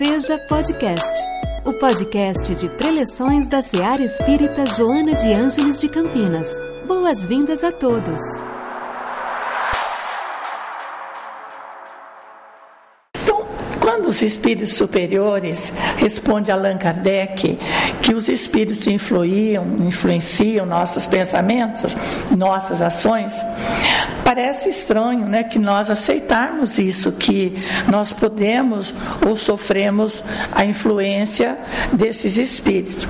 Seja Podcast, o podcast de preleções da Seara Espírita Joana de Ângeles de Campinas. Boas-vindas a todos. os espíritos superiores, responde Allan Kardec, que os espíritos influíam, influenciam nossos pensamentos, nossas ações, parece estranho né, que nós aceitarmos isso, que nós podemos ou sofremos a influência desses espíritos.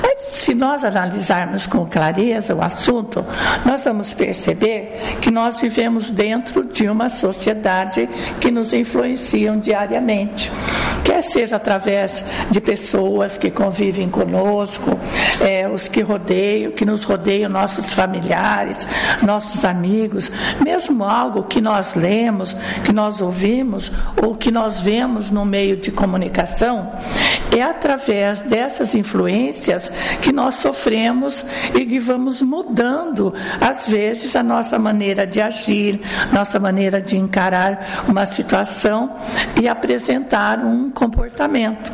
Mas se nós analisarmos com clareza o assunto, nós vamos perceber que nós vivemos dentro de uma sociedade que nos influenciam diariamente. Quer seja através de pessoas que convivem conosco, é, os que rodeiam, que nos rodeiam, nossos familiares, nossos amigos, mesmo algo que nós lemos, que nós ouvimos ou que nós vemos no meio de comunicação, é através dessas influências que nós sofremos e que vamos mudando, às vezes, a nossa maneira de agir, nossa maneira de encarar uma situação e apresentar um comportamento.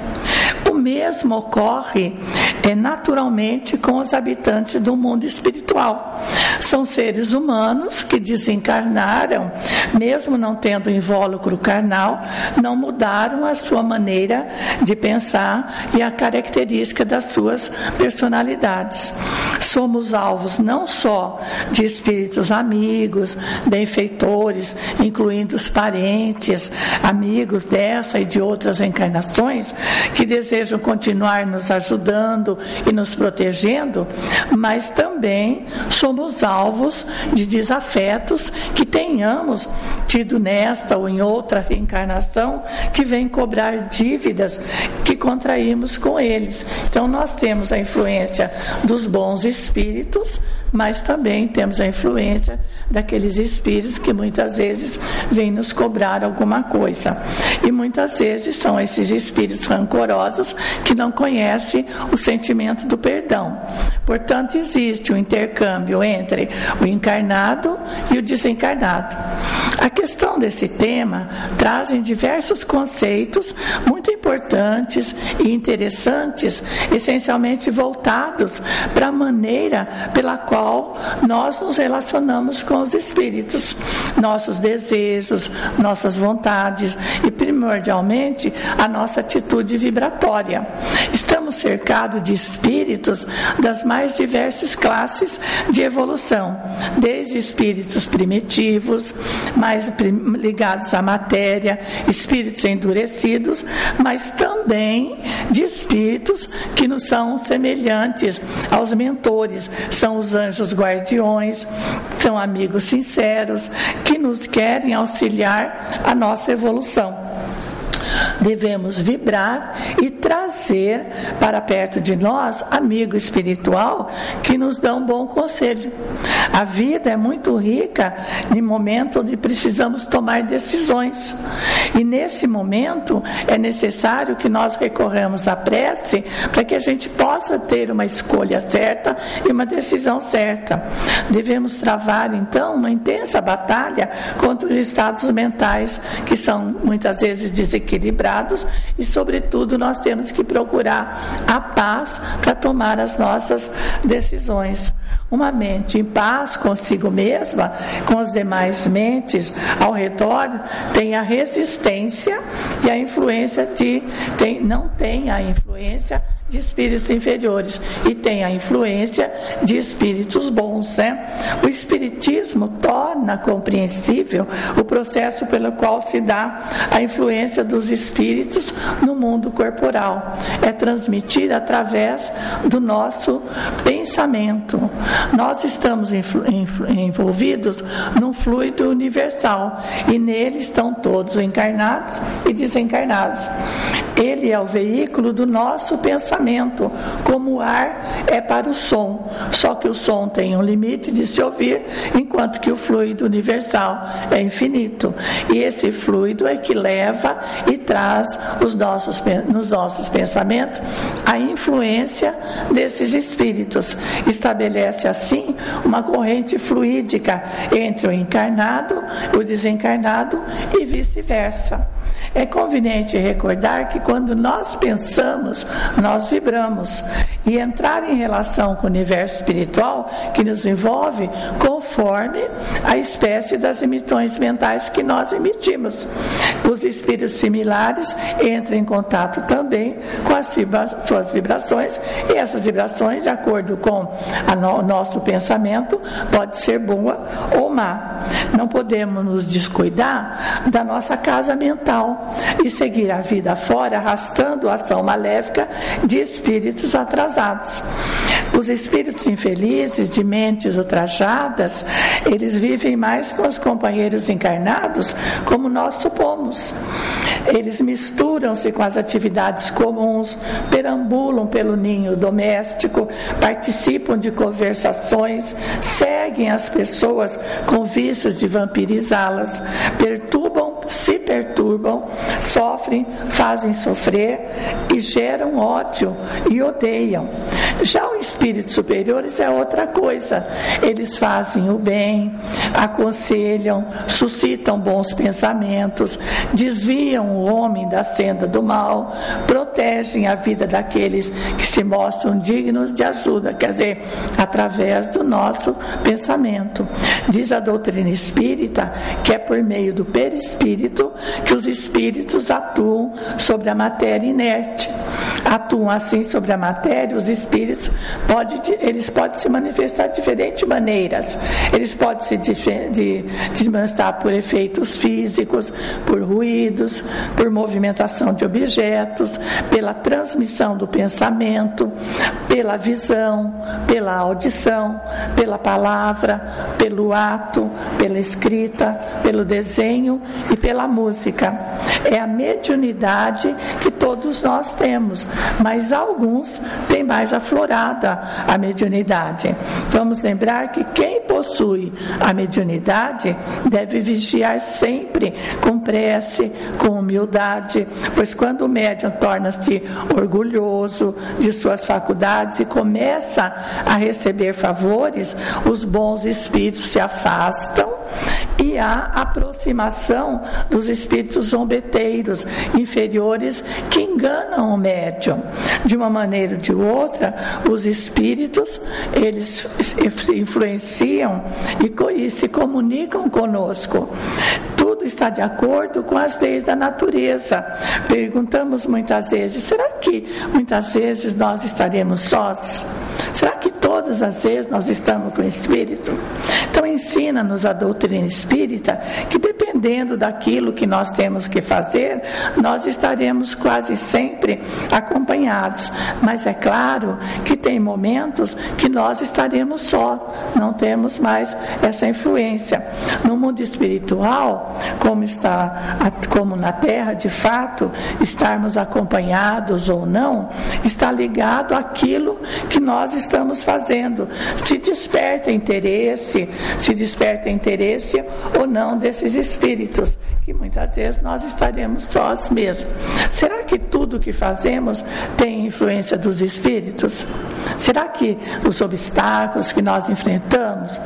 Mesmo ocorre é, naturalmente com os habitantes do mundo espiritual. São seres humanos que desencarnaram, mesmo não tendo invólucro carnal, não mudaram a sua maneira de pensar e a característica das suas personalidades. Somos alvos não só de espíritos amigos, benfeitores, incluindo os parentes, amigos dessa e de outras encarnações, que desejam continuar nos ajudando e nos protegendo, mas também somos alvos de desafetos que tenhamos tido nesta ou em outra reencarnação que vem cobrar dívidas que contraímos com eles. Então nós temos a influência dos bons espíritos, mas também temos a influência daqueles espíritos que muitas vezes vêm nos cobrar alguma coisa. E muitas vezes são esses espíritos rancorosos que não conhecem o sentimento do perdão. Portanto, existe um intercâmbio entre o encarnado e o desencarnado. A questão desse tema trazem diversos conceitos muito importantes e interessantes, essencialmente voltados para a maneira pela qual nós nos relacionamos com os espíritos, nossos desejos, nossas vontades e, primordialmente, a nossa atitude vibratória. Estamos cercados de espíritos das mais diversas classes de evolução, desde espíritos primitivos, mais ligados à matéria, espíritos endurecidos, mas também de espíritos que nos são semelhantes aos mentores, são os anjos guardiões, são amigos sinceros que nos querem auxiliar a nossa evolução devemos vibrar e trazer para perto de nós amigo espiritual que nos dão um bom conselho. A vida é muito rica em momento onde precisamos tomar decisões. E nesse momento é necessário que nós recorramos à prece para que a gente possa ter uma escolha certa e uma decisão certa. Devemos travar então uma intensa batalha contra os estados mentais que são muitas vezes desequilibrados e, sobretudo, nós temos que procurar a paz para tomar as nossas decisões. Uma mente em paz consigo mesma, com as demais mentes ao redor, tem a resistência e a influência de. Tem, não tem a influência de espíritos inferiores e tem a influência de espíritos bons. Né? O Espiritismo torna compreensível o processo pelo qual se dá a influência dos espíritos no mundo corporal. É transmitida através do nosso pensamento. Nós estamos envolvidos num fluido universal e nele estão todos encarnados e desencarnados. Ele é o veículo do nosso pensamento, como o ar é para o som. Só que o som tem um limite de se ouvir, enquanto que o fluido universal é infinito. E esse fluido é que leva e traz os nossos, nos nossos pensamentos a influência desses espíritos. Estabelece assim uma corrente fluídica entre o encarnado, o desencarnado e vice-versa. É conveniente recordar que quando nós pensamos, nós vibramos. E entrar em relação com o universo espiritual que nos envolve conforme a espécie das emissões mentais que nós emitimos. Os espíritos similares entram em contato também com as suas vibrações e essas vibrações, de acordo com o nosso pensamento, pode ser boa ou má. Não podemos nos descuidar da nossa casa mental e seguir a vida fora arrastando a ação maléfica de espíritos atrasados. Os espíritos infelizes, de mentes ultrajadas, eles vivem mais com os companheiros encarnados, como nós supomos. Eles misturam-se com as atividades comuns, perambulam pelo ninho doméstico, participam de conversações, seguem as pessoas com vícios de vampirizá-las, perturbam, se perturbam, sofrem, fazem sofrer e geram ódio e odeiam. Já os espíritos superiores é outra coisa. Eles fazem o bem, aconselham, suscitam bons pensamentos, desviam o homem da senda do mal, protegem a vida daqueles que se mostram dignos de ajuda, quer dizer, através do nosso pensamento. Diz a doutrina espírita que é por meio do perispírito que os espíritos atuam sobre a matéria inerte. Atuam assim sobre a matéria, os espíritos pode, eles podem se manifestar de diferentes maneiras. Eles podem se de, desmanchar por efeitos físicos, por ruídos, por movimentação de objetos, pela transmissão do pensamento, pela visão, pela audição, pela palavra, pelo ato, pela escrita, pelo desenho e pela música. É a mediunidade que todos nós temos, mas alguns têm mais aflorada a mediunidade. Vamos lembrar que quem possui a mediunidade deve vigiar sempre com prece, com humildade, pois quando o médium torna-se orgulhoso de suas faculdades e começa a receber favores, os bons espíritos se afastam e há aproximação dos espíritos zombeteiros inferiores que enganam o médium. De uma maneira ou de outra, os espíritos eles influenciam e, e se comunicam conosco. Tudo está de acordo com as leis da natureza. Perguntamos muitas vezes: será que muitas vezes nós estaremos sós? Será que todas as vezes nós estamos com o Espírito? Então ensina-nos a doutrina espírita que dependendo daquilo que nós temos que fazer, nós estaremos quase sempre acompanhados. Mas é claro que tem momentos que nós estaremos só, não temos mais essa influência. No mundo espiritual, como está, como na Terra, de fato, estarmos acompanhados ou não, está ligado àquilo que nós estamos fazendo. Se desperta interesse, se desperta interesse ou não desses espíritos, que muitas vezes nós estaremos sós mesmo. Será que tudo que fazemos tem influência dos espíritos? Será que os obstáculos que nós enfrentamos,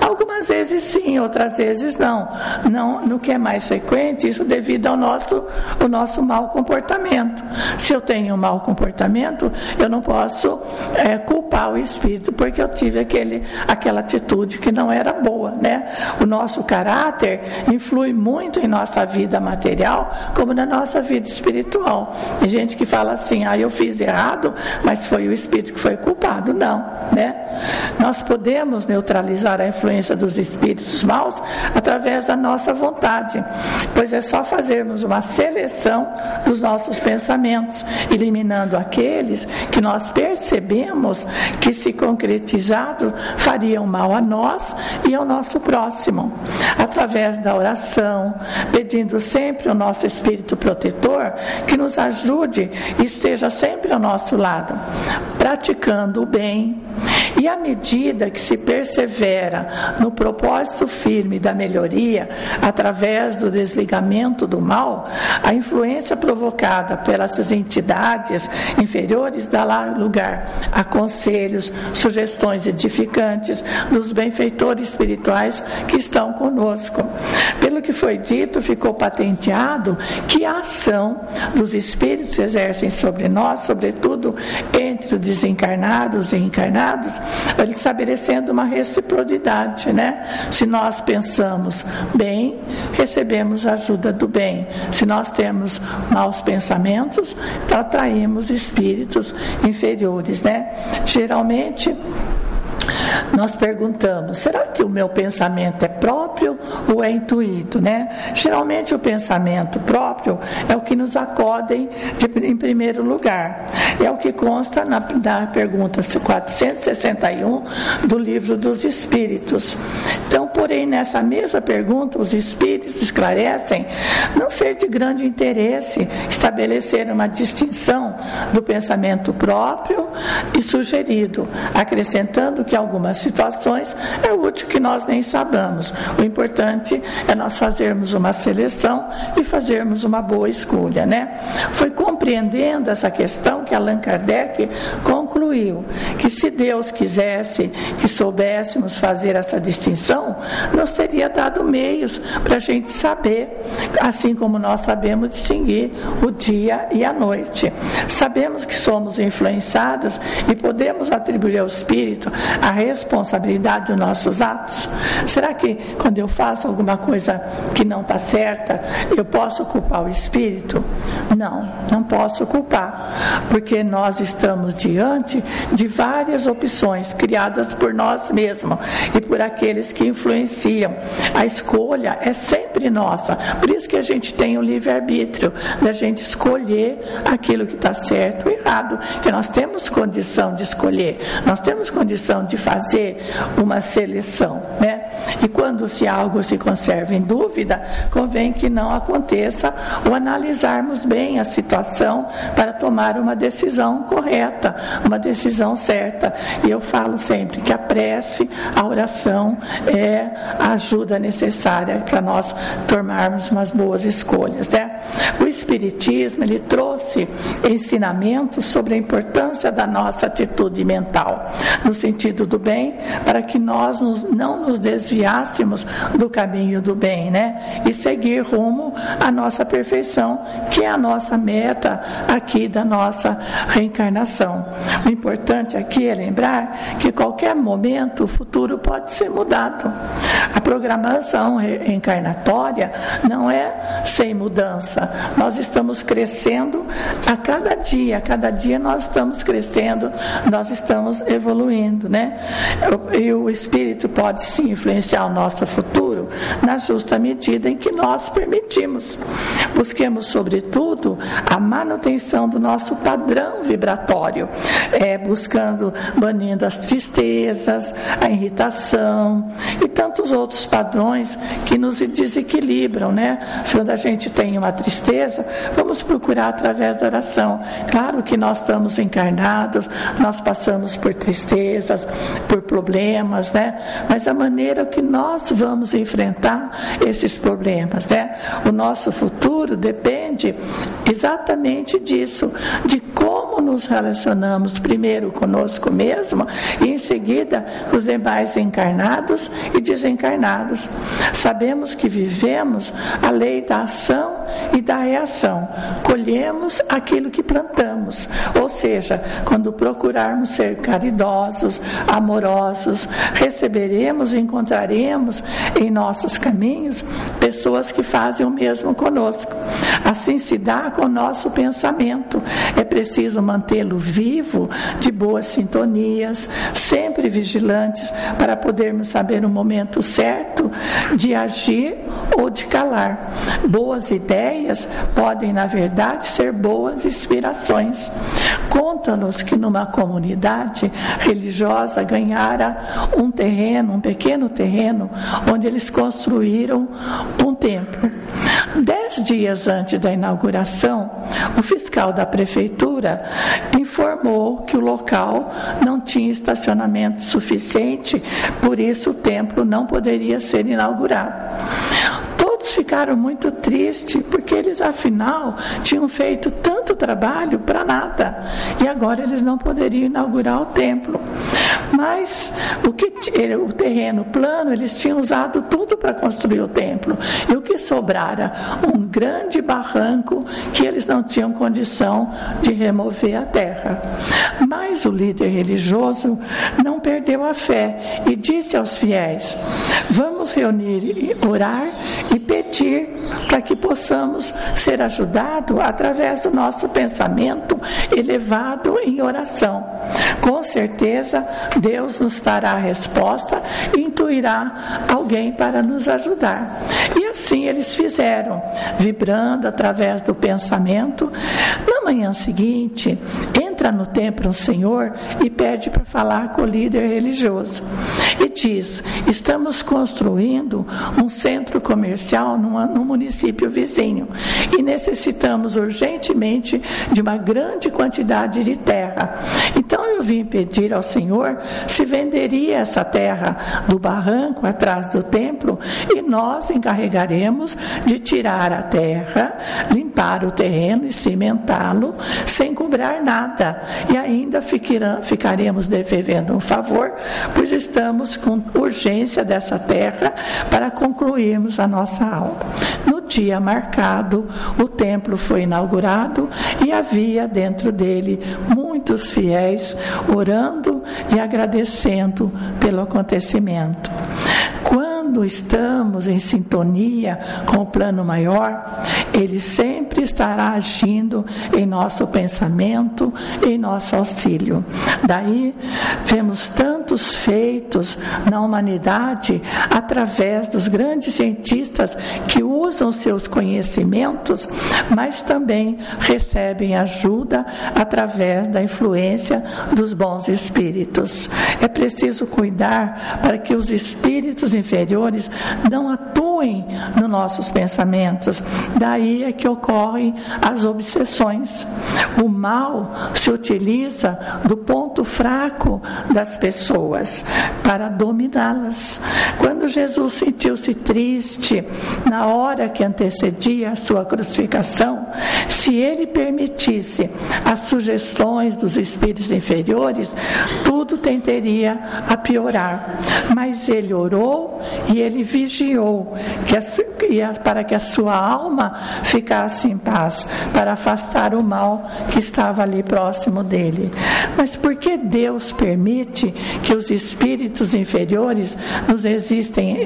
algumas vezes sim, outras vezes não. Não, no que é mais frequente, isso devido ao nosso, o nosso mau comportamento. Se eu tenho um mau comportamento, eu não posso é, culpar o espírito porque eu tive aquele, aquela atitude que não era boa, né? O nosso caráter influi muito em nossa vida material, como na nossa vida espiritual. Tem gente que fala assim, ah, eu fiz errado, mas foi o espírito que foi culpado. Não, né? Nós podemos neutralizar a influência dos espíritos maus através da nossa vontade, pois é só fazermos uma seleção dos nossos pensamentos, eliminando aqueles que nós percebemos que, se concretizados, fariam mal a nós e ao nosso próximo. Através da oração, pedindo sempre ao nosso Espírito protetor que nos ajude e esteja sempre ao nosso lado, praticando o bem. E à medida que se persevera no propósito firme da melhoria, através do desligamento do mal, a influência provocada pelas entidades inferiores dá lugar a conselhos, sugestões edificantes dos benfeitores espirituais que estão conosco. Pelo que que foi dito ficou patenteado que a ação dos espíritos exercem sobre nós, sobretudo entre os desencarnados e encarnados, estabelecendo uma reciprocidade, né? Se nós pensamos bem, recebemos a ajuda do bem. Se nós temos maus pensamentos, então atraímos espíritos inferiores, né? Geralmente nós perguntamos: será que o meu pensamento é próprio ou é intuído, né? Geralmente o pensamento próprio é o que nos acodem de, em primeiro lugar. É o que consta na, na pergunta 461 do livro dos Espíritos. Então, porém, nessa mesma pergunta, os Espíritos esclarecem não ser de grande interesse estabelecer uma distinção do pensamento próprio e sugerido, acrescentando que algumas situações é útil que nós nem sabamos. O importante é nós fazermos uma seleção e fazermos uma boa escolha, né? Foi compreendendo essa questão que Allan Kardec concluiu que se Deus quisesse que soubéssemos fazer essa distinção, nos teria dado meios para a gente saber, assim como nós sabemos distinguir o dia e a noite. Sabemos que somos influenciados e podemos atribuir ao Espírito a responsabilidade dos nossos atos? Será que quando eu faço alguma coisa que não está certa, eu posso culpar o Espírito? Não, não posso culpar, porque nós estamos diante de várias opções criadas por nós mesmos e por aqueles que influenciam. A escolha é sempre nossa, por isso que a gente tem o livre-arbítrio, da gente escolher aquilo que está certo ou errado, que nós temos condição de escolher, nós temos condição de fazer uma seleção, né? E quando se algo se conserva em dúvida, convém que não aconteça o analisarmos bem a situação para tomar uma decisão correta, uma decisão certa. E eu falo sempre que a prece, a oração é a ajuda necessária para nós tomarmos umas boas escolhas, né? O espiritismo, ele trouxe ensinamentos sobre a importância da nossa atitude mental, no sentido do bem, para que nós não nos desviássemos do caminho do bem, né? E seguir rumo à nossa perfeição, que é a nossa meta aqui da nossa reencarnação. O importante aqui é lembrar que qualquer momento o futuro pode ser mudado. A programação reencarnatória não é sem mudança. Nós estamos crescendo a cada dia, a cada dia nós estamos crescendo, nós estamos evoluindo, né? E o espírito pode sim influenciar o nosso futuro na justa medida em que nós permitimos. Busquemos, sobretudo, a manutenção do nosso padrão vibratório, é, buscando, banindo as tristezas, a irritação e tantos outros padrões que nos desequilibram, né? Quando a gente tem uma tristeza, vamos procurar através da oração. Claro que nós estamos encarnados, nós passamos por tristezas, por problemas, né? Mas a maneira que nós vamos enfrentar esses problemas, né? O nosso futuro depende exatamente disso, de nos relacionamos primeiro conosco mesmo e em seguida com os demais encarnados e desencarnados. Sabemos que vivemos a lei da ação e da reação. Colhemos aquilo que plantamos. Ou seja, quando procurarmos ser caridosos, amorosos, receberemos e encontraremos em nossos caminhos pessoas que fazem o mesmo conosco. Assim se dá com o nosso pensamento. É preciso mantê-lo vivo, de boas sintonias, sempre vigilantes, para podermos saber o momento certo de agir ou de calar. Boas ideias podem, na verdade, ser boas inspirações. Conta-nos que numa comunidade religiosa ganhara um terreno, um pequeno terreno, onde eles construíram um templo. Dez dias antes da inauguração, o fiscal da prefeitura informou que o local não tinha estacionamento suficiente, por isso o templo não poderia ser inaugurado ficaram muito tristes, porque eles afinal tinham feito tanto trabalho para nada, e agora eles não poderiam inaugurar o templo. Mas o, que, o terreno plano, eles tinham usado tudo para construir o templo, e o que sobrara? Um grande barranco que eles não tinham condição de remover a terra. Mas o líder religioso não perdeu a fé e disse aos fiéis: Vamos reunir, orar e pedir para que possamos ser ajudados através do nosso pensamento elevado em oração. Com certeza, Deus nos dará a resposta e intuirá alguém para nos ajudar. E assim eles fizeram, vibrando através do pensamento. Na manhã seguinte, entra no templo um senhor e pede para falar com o líder religioso. E diz: Estamos construindo um centro comercial numa, num município vizinho e necessitamos urgentemente de uma grande quantidade de terra. Então eu vim pedir ao Senhor se venderia essa terra do barranco atrás do templo e nós encarregaremos de tirar a terra, limpar o terreno e cimentá-lo sem cobrar nada e ainda ficaremos devendo um favor, pois estamos com urgência dessa terra para concluirmos a nossa aula. No dia marcado, o templo foi inaugurado e havia dentro dele muitos fiéis orando e agradecendo pelo acontecimento. Quando estamos em sintonia com o plano maior, ele sempre estará agindo em nosso pensamento, em nosso auxílio. Daí vemos tantos feitos na humanidade através dos grandes cientistas que usam seus conhecimentos, mas também recebem ajuda através da influência dos bons espíritos. É preciso cuidar para que os espíritos inferiores não atuem nos nossos pensamentos. Daí é que ocorrem as obsessões. O mal se utiliza do ponto fraco das pessoas para dominá-las. Quando Jesus sentiu-se triste na hora que antecedia a sua crucificação, se ele permitisse as sugestões dos espíritos inferiores, tudo tenderia a piorar. Mas ele orou e ele vigiou que a, para que a sua alma ficasse em paz, para afastar o mal que estava ali próximo dele. Mas por que Deus permite que os espíritos inferiores nos existem,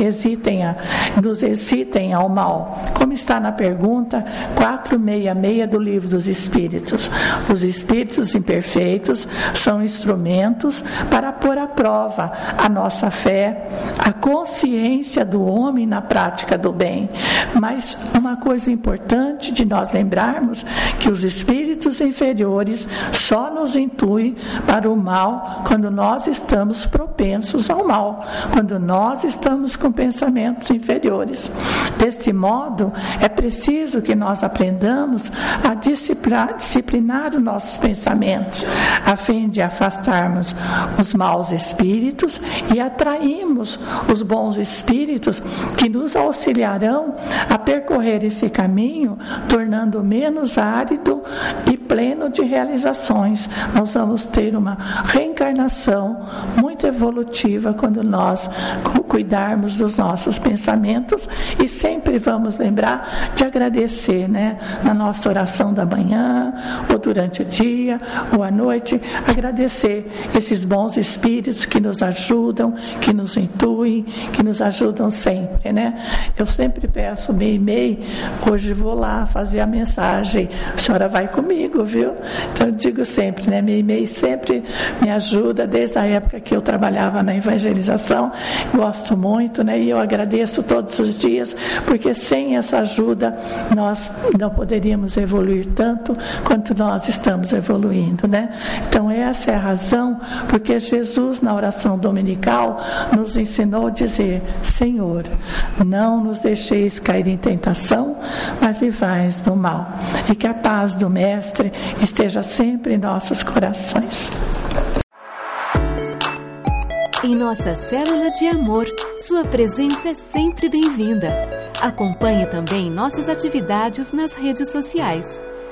a, nos excitem ao mal? Como está na pergunta 466 do livro dos Espíritos. Os espíritos imperfeitos são instrumentos para pôr à prova a nossa fé, a consciência do homem na prática do bem. Mas uma coisa importante de nós lembrarmos que os espíritos inferiores só nos intuem para o mal quando nós estamos propensos ao mal, quando nós estamos com pensamentos inferiores. Deste modo, é preciso que nós aprendamos a disciplinar, disciplinar os nossos pensamentos, a fim de afastarmos os maus espíritos e atrairmos os bons espíritos que nos auxiliarão a percorrer esse caminho, tornando menos árido e pleno de realizações. Nós vamos ter uma reencarnação muito evolutiva quando nós cuidarmos dos nossos pensamentos e sempre vamos lembrar de agradecer, né? Na nossa oração da manhã, ou durante o dia, ou à noite, agradecer esses bons espíritos que nos ajudam, que nos intuem, que nos ajudam sempre, né? Eu sempre peço meio e meio, hoje vou lá fazer a mensagem, a senhora vai comigo, viu? Então eu digo sempre, né? Meio e meio sempre me ajuda, desde a época que eu trabalhava na evangelização, gosto muito, né? E eu agradeço todos os dias, porque sem essa ajuda nós não poderíamos evoluir tanto quanto nós estamos evoluindo, né? Então essa é a razão porque Jesus na oração dominical nos ensinou a dizer: Senhor, não nos deixeis cair em tentação, mas livrais do mal. E que a paz do mestre esteja sempre em nossos corações. em nossa célula de amor. Sua presença é sempre bem-vinda. Acompanhe também nossas atividades nas redes sociais.